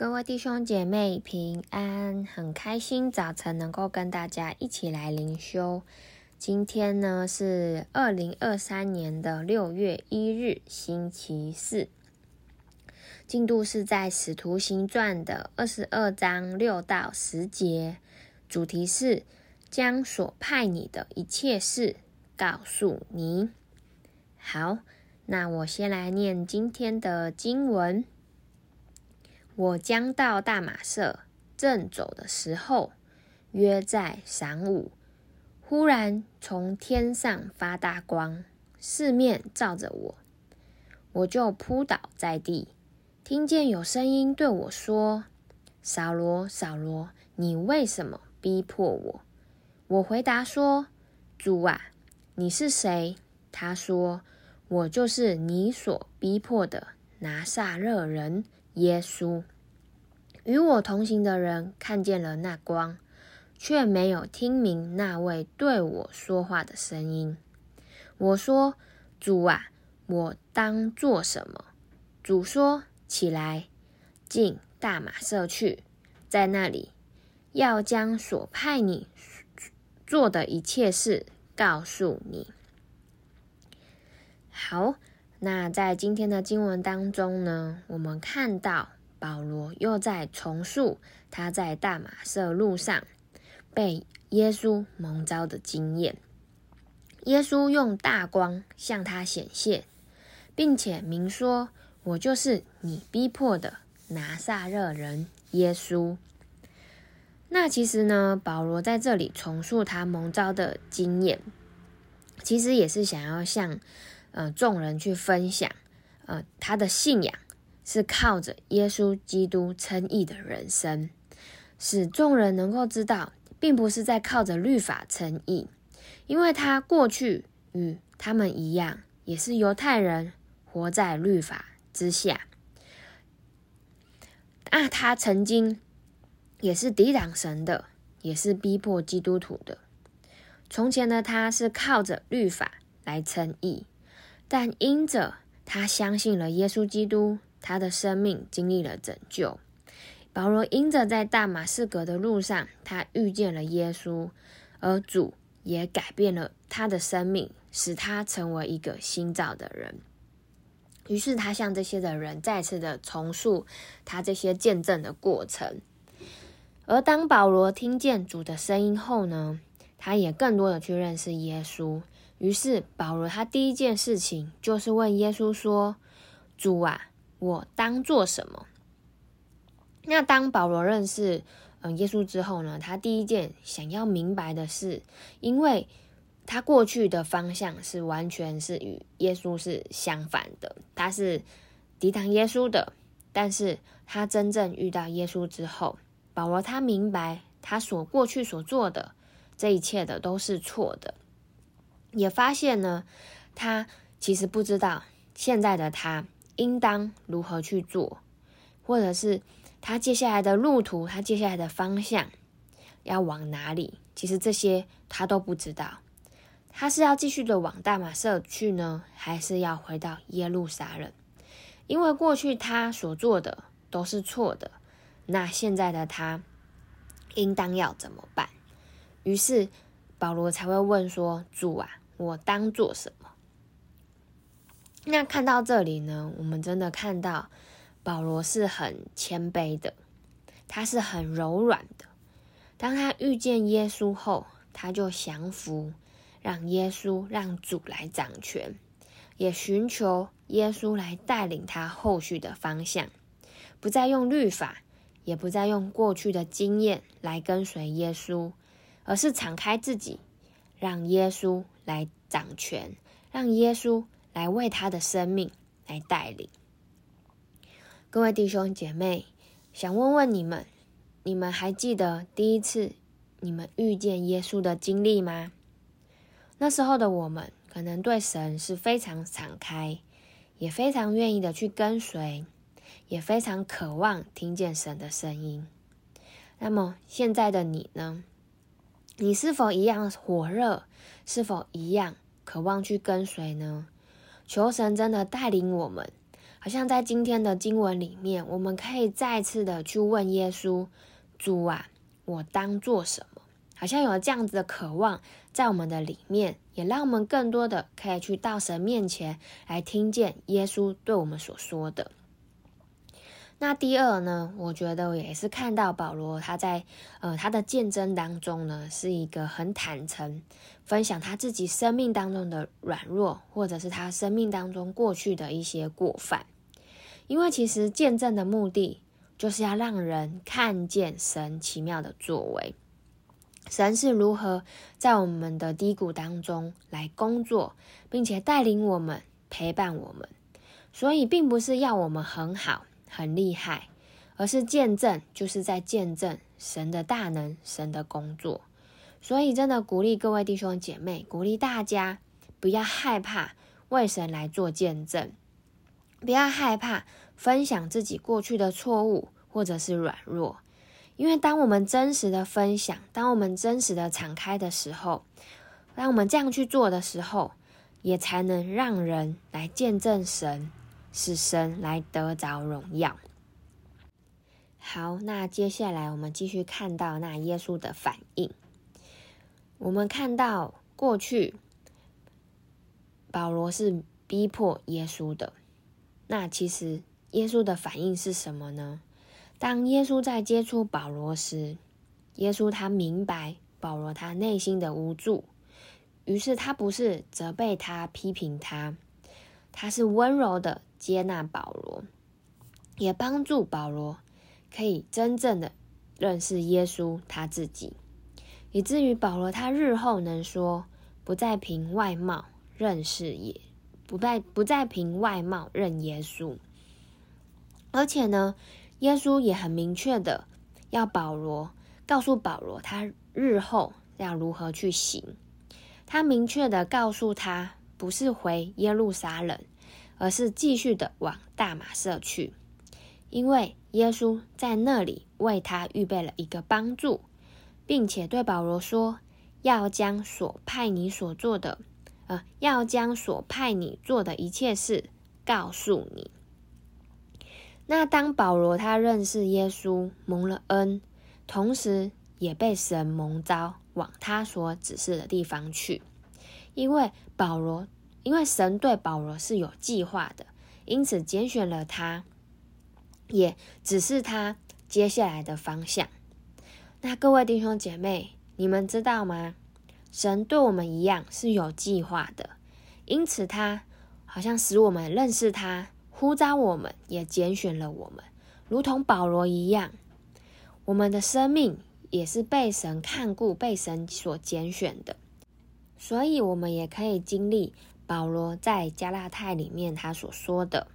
各位弟兄姐妹平安，很开心早晨能够跟大家一起来灵修。今天呢是二零二三年的六月一日，星期四。进度是在《使徒行传》的二十二章六到十节，主题是将所派你的一切事告诉你。好，那我先来念今天的经文。我将到大马色，正走的时候，约在晌午，忽然从天上发大光，四面照着我，我就扑倒在地，听见有声音对我说：“扫罗，扫罗，你为什么逼迫我？”我回答说：“主啊，你是谁？”他说：“我就是你所逼迫的拿撒勒人。”耶稣与我同行的人看见了那光，却没有听明那位对我说话的声音。我说：“主啊，我当做什么？”主说：“起来，进大马色去，在那里要将所派你做的一切事告诉你。”好。那在今天的经文当中呢，我们看到保罗又在重述他在大马色路上被耶稣蒙召的经验。耶稣用大光向他显现，并且明说：“我就是你逼迫的拿撒勒人耶稣。”那其实呢，保罗在这里重述他蒙召的经验，其实也是想要向。呃，众人去分享，呃，他的信仰是靠着耶稣基督称义的人生，使众人能够知道，并不是在靠着律法称义，因为他过去与他们一样，也是犹太人，活在律法之下。啊，他曾经也是抵挡神的，也是逼迫基督徒的。从前的他是靠着律法来称义。但因着他相信了耶稣基督，他的生命经历了拯救。保罗因着在大马士革的路上，他遇见了耶稣，而主也改变了他的生命，使他成为一个新造的人。于是他向这些的人再次的重述他这些见证的过程。而当保罗听见主的声音后呢，他也更多的去认识耶稣。于是保罗他第一件事情就是问耶稣说：“主啊，我当做什么？”那当保罗认识嗯耶稣之后呢，他第一件想要明白的是，因为他过去的方向是完全是与耶稣是相反的，他是抵挡耶稣的。但是他真正遇到耶稣之后，保罗他明白他所过去所做的这一切的都是错的。也发现呢，他其实不知道现在的他应当如何去做，或者是他接下来的路途，他接下来的方向要往哪里？其实这些他都不知道。他是要继续的往大马色去呢，还是要回到耶路撒冷？因为过去他所做的都是错的，那现在的他应当要怎么办？于是保罗才会问说：“主啊。”我当做什么？那看到这里呢，我们真的看到保罗是很谦卑的，他是很柔软的。当他遇见耶稣后，他就降服，让耶稣、让主来掌权，也寻求耶稣来带领他后续的方向，不再用律法，也不再用过去的经验来跟随耶稣，而是敞开自己，让耶稣。来掌权，让耶稣来为他的生命来带领。各位弟兄姐妹，想问问你们：你们还记得第一次你们遇见耶稣的经历吗？那时候的我们可能对神是非常敞开，也非常愿意的去跟随，也非常渴望听见神的声音。那么现在的你呢？你是否一样火热？是否一样渴望去跟随呢？求神真的带领我们，好像在今天的经文里面，我们可以再次的去问耶稣：“主啊，我当做什么？”好像有这样子的渴望在我们的里面，也让我们更多的可以去到神面前来听见耶稣对我们所说的。那第二呢，我觉得也是看到保罗他在呃他的见证当中呢，是一个很坦诚分享他自己生命当中的软弱，或者是他生命当中过去的一些过犯。因为其实见证的目的就是要让人看见神奇妙的作为，神是如何在我们的低谷当中来工作，并且带领我们、陪伴我们。所以，并不是要我们很好。很厉害，而是见证，就是在见证神的大能、神的工作。所以，真的鼓励各位弟兄姐妹，鼓励大家不要害怕为神来做见证，不要害怕分享自己过去的错误或者是软弱，因为当我们真实的分享，当我们真实的敞开的时候，当我们这样去做的时候，也才能让人来见证神。是神来得着荣耀。好，那接下来我们继续看到那耶稣的反应。我们看到过去保罗是逼迫耶稣的，那其实耶稣的反应是什么呢？当耶稣在接触保罗时，耶稣他明白保罗他内心的无助，于是他不是责备他、批评他，他是温柔的。接纳保罗，也帮助保罗可以真正的认识耶稣他自己，以至于保罗他日后能说，不再凭外貌认识也，不再不再凭外貌认耶稣。而且呢，耶稣也很明确的要保罗告诉保罗他日后要如何去行，他明确的告诉他，不是回耶路撒冷。而是继续的往大马色去，因为耶稣在那里为他预备了一个帮助，并且对保罗说：“要将所派你所做的，呃，要将所派你做的一切事告诉你。”那当保罗他认识耶稣，蒙了恩，同时也被神蒙召往他所指示的地方去，因为保罗。因为神对保罗是有计划的，因此拣选了他，也只是他接下来的方向。那各位弟兄姐妹，你们知道吗？神对我们一样是有计划的，因此他好像使我们认识他，呼召我们，也拣选了我们，如同保罗一样，我们的生命也是被神看顾、被神所拣选的，所以我们也可以经历。保罗在加拉太里面他所说的，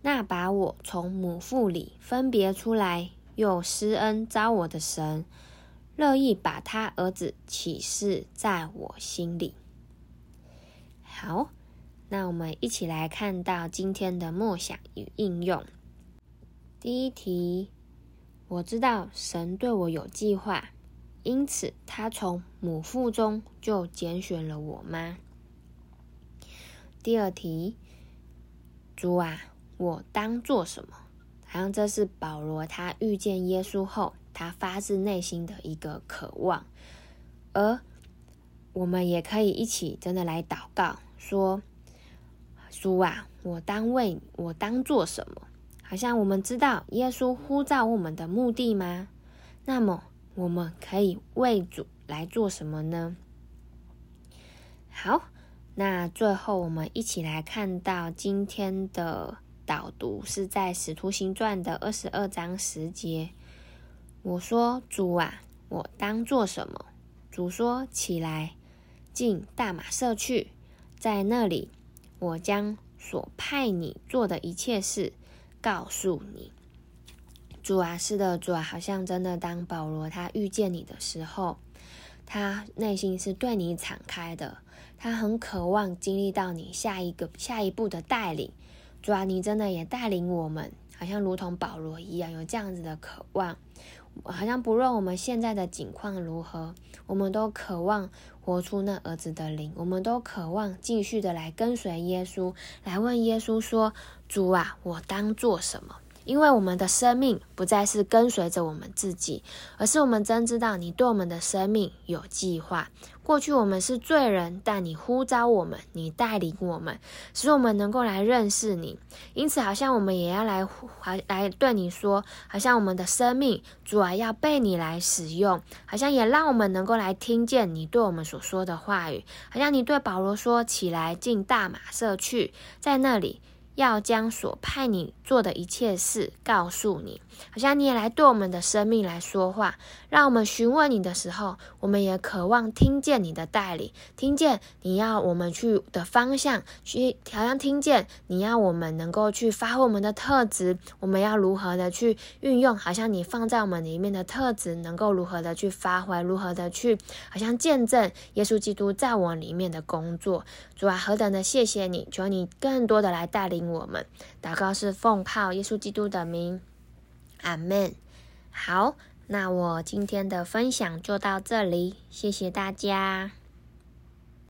那把我从母腹里分别出来，又施恩招我的神，乐意把他儿子启示在我心里。好，那我们一起来看到今天的默想与应用。第一题，我知道神对我有计划，因此他从母腹中就拣选了我妈？第二题，主啊，我当做什么？好像这是保罗他遇见耶稣后，他发自内心的一个渴望。而我们也可以一起真的来祷告，说：主啊，我当为我当做什么？好像我们知道耶稣呼召我们的目的吗？那么我们可以为主来做什么呢？好。那最后，我们一起来看到今天的导读，是在《使徒行传》的二十二章十节。我说：“主啊，我当做什么？”主说：“起来，进大马色去，在那里，我将所派你做的一切事告诉你。”主啊，是的，主啊，好像真的，当保罗他遇见你的时候，他内心是对你敞开的。他很渴望经历到你下一个、下一步的带领，主啊，你真的也带领我们，好像如同保罗一样，有这样子的渴望。好像不论我们现在的境况如何，我们都渴望活出那儿子的灵，我们都渴望继续的来跟随耶稣，来问耶稣说：“主啊，我当做什么？”因为我们的生命不再是跟随着我们自己，而是我们真知道你对我们的生命有计划。过去我们是罪人，但你呼召我们，你带领我们，使我们能够来认识你。因此，好像我们也要来，来对你说，好像我们的生命主啊要被你来使用，好像也让我们能够来听见你对我们所说的话语。好像你对保罗说：“起来，进大马色去，在那里。”要将所派你做的一切事告诉你，好像你也来对我们的生命来说话，让我们询问你的时候，我们也渴望听见你的带领，听见你要我们去的方向，去好像听见你要我们能够去发挥我们的特质，我们要如何的去运用，好像你放在我们里面的特质，能够如何的去发挥，如何的去好像见证耶稣基督在我里面的工作。主啊，何等的谢谢你，求你更多的来带领我们。祷告是奉靠耶稣基督的名，阿门。好，那我今天的分享就到这里，谢谢大家。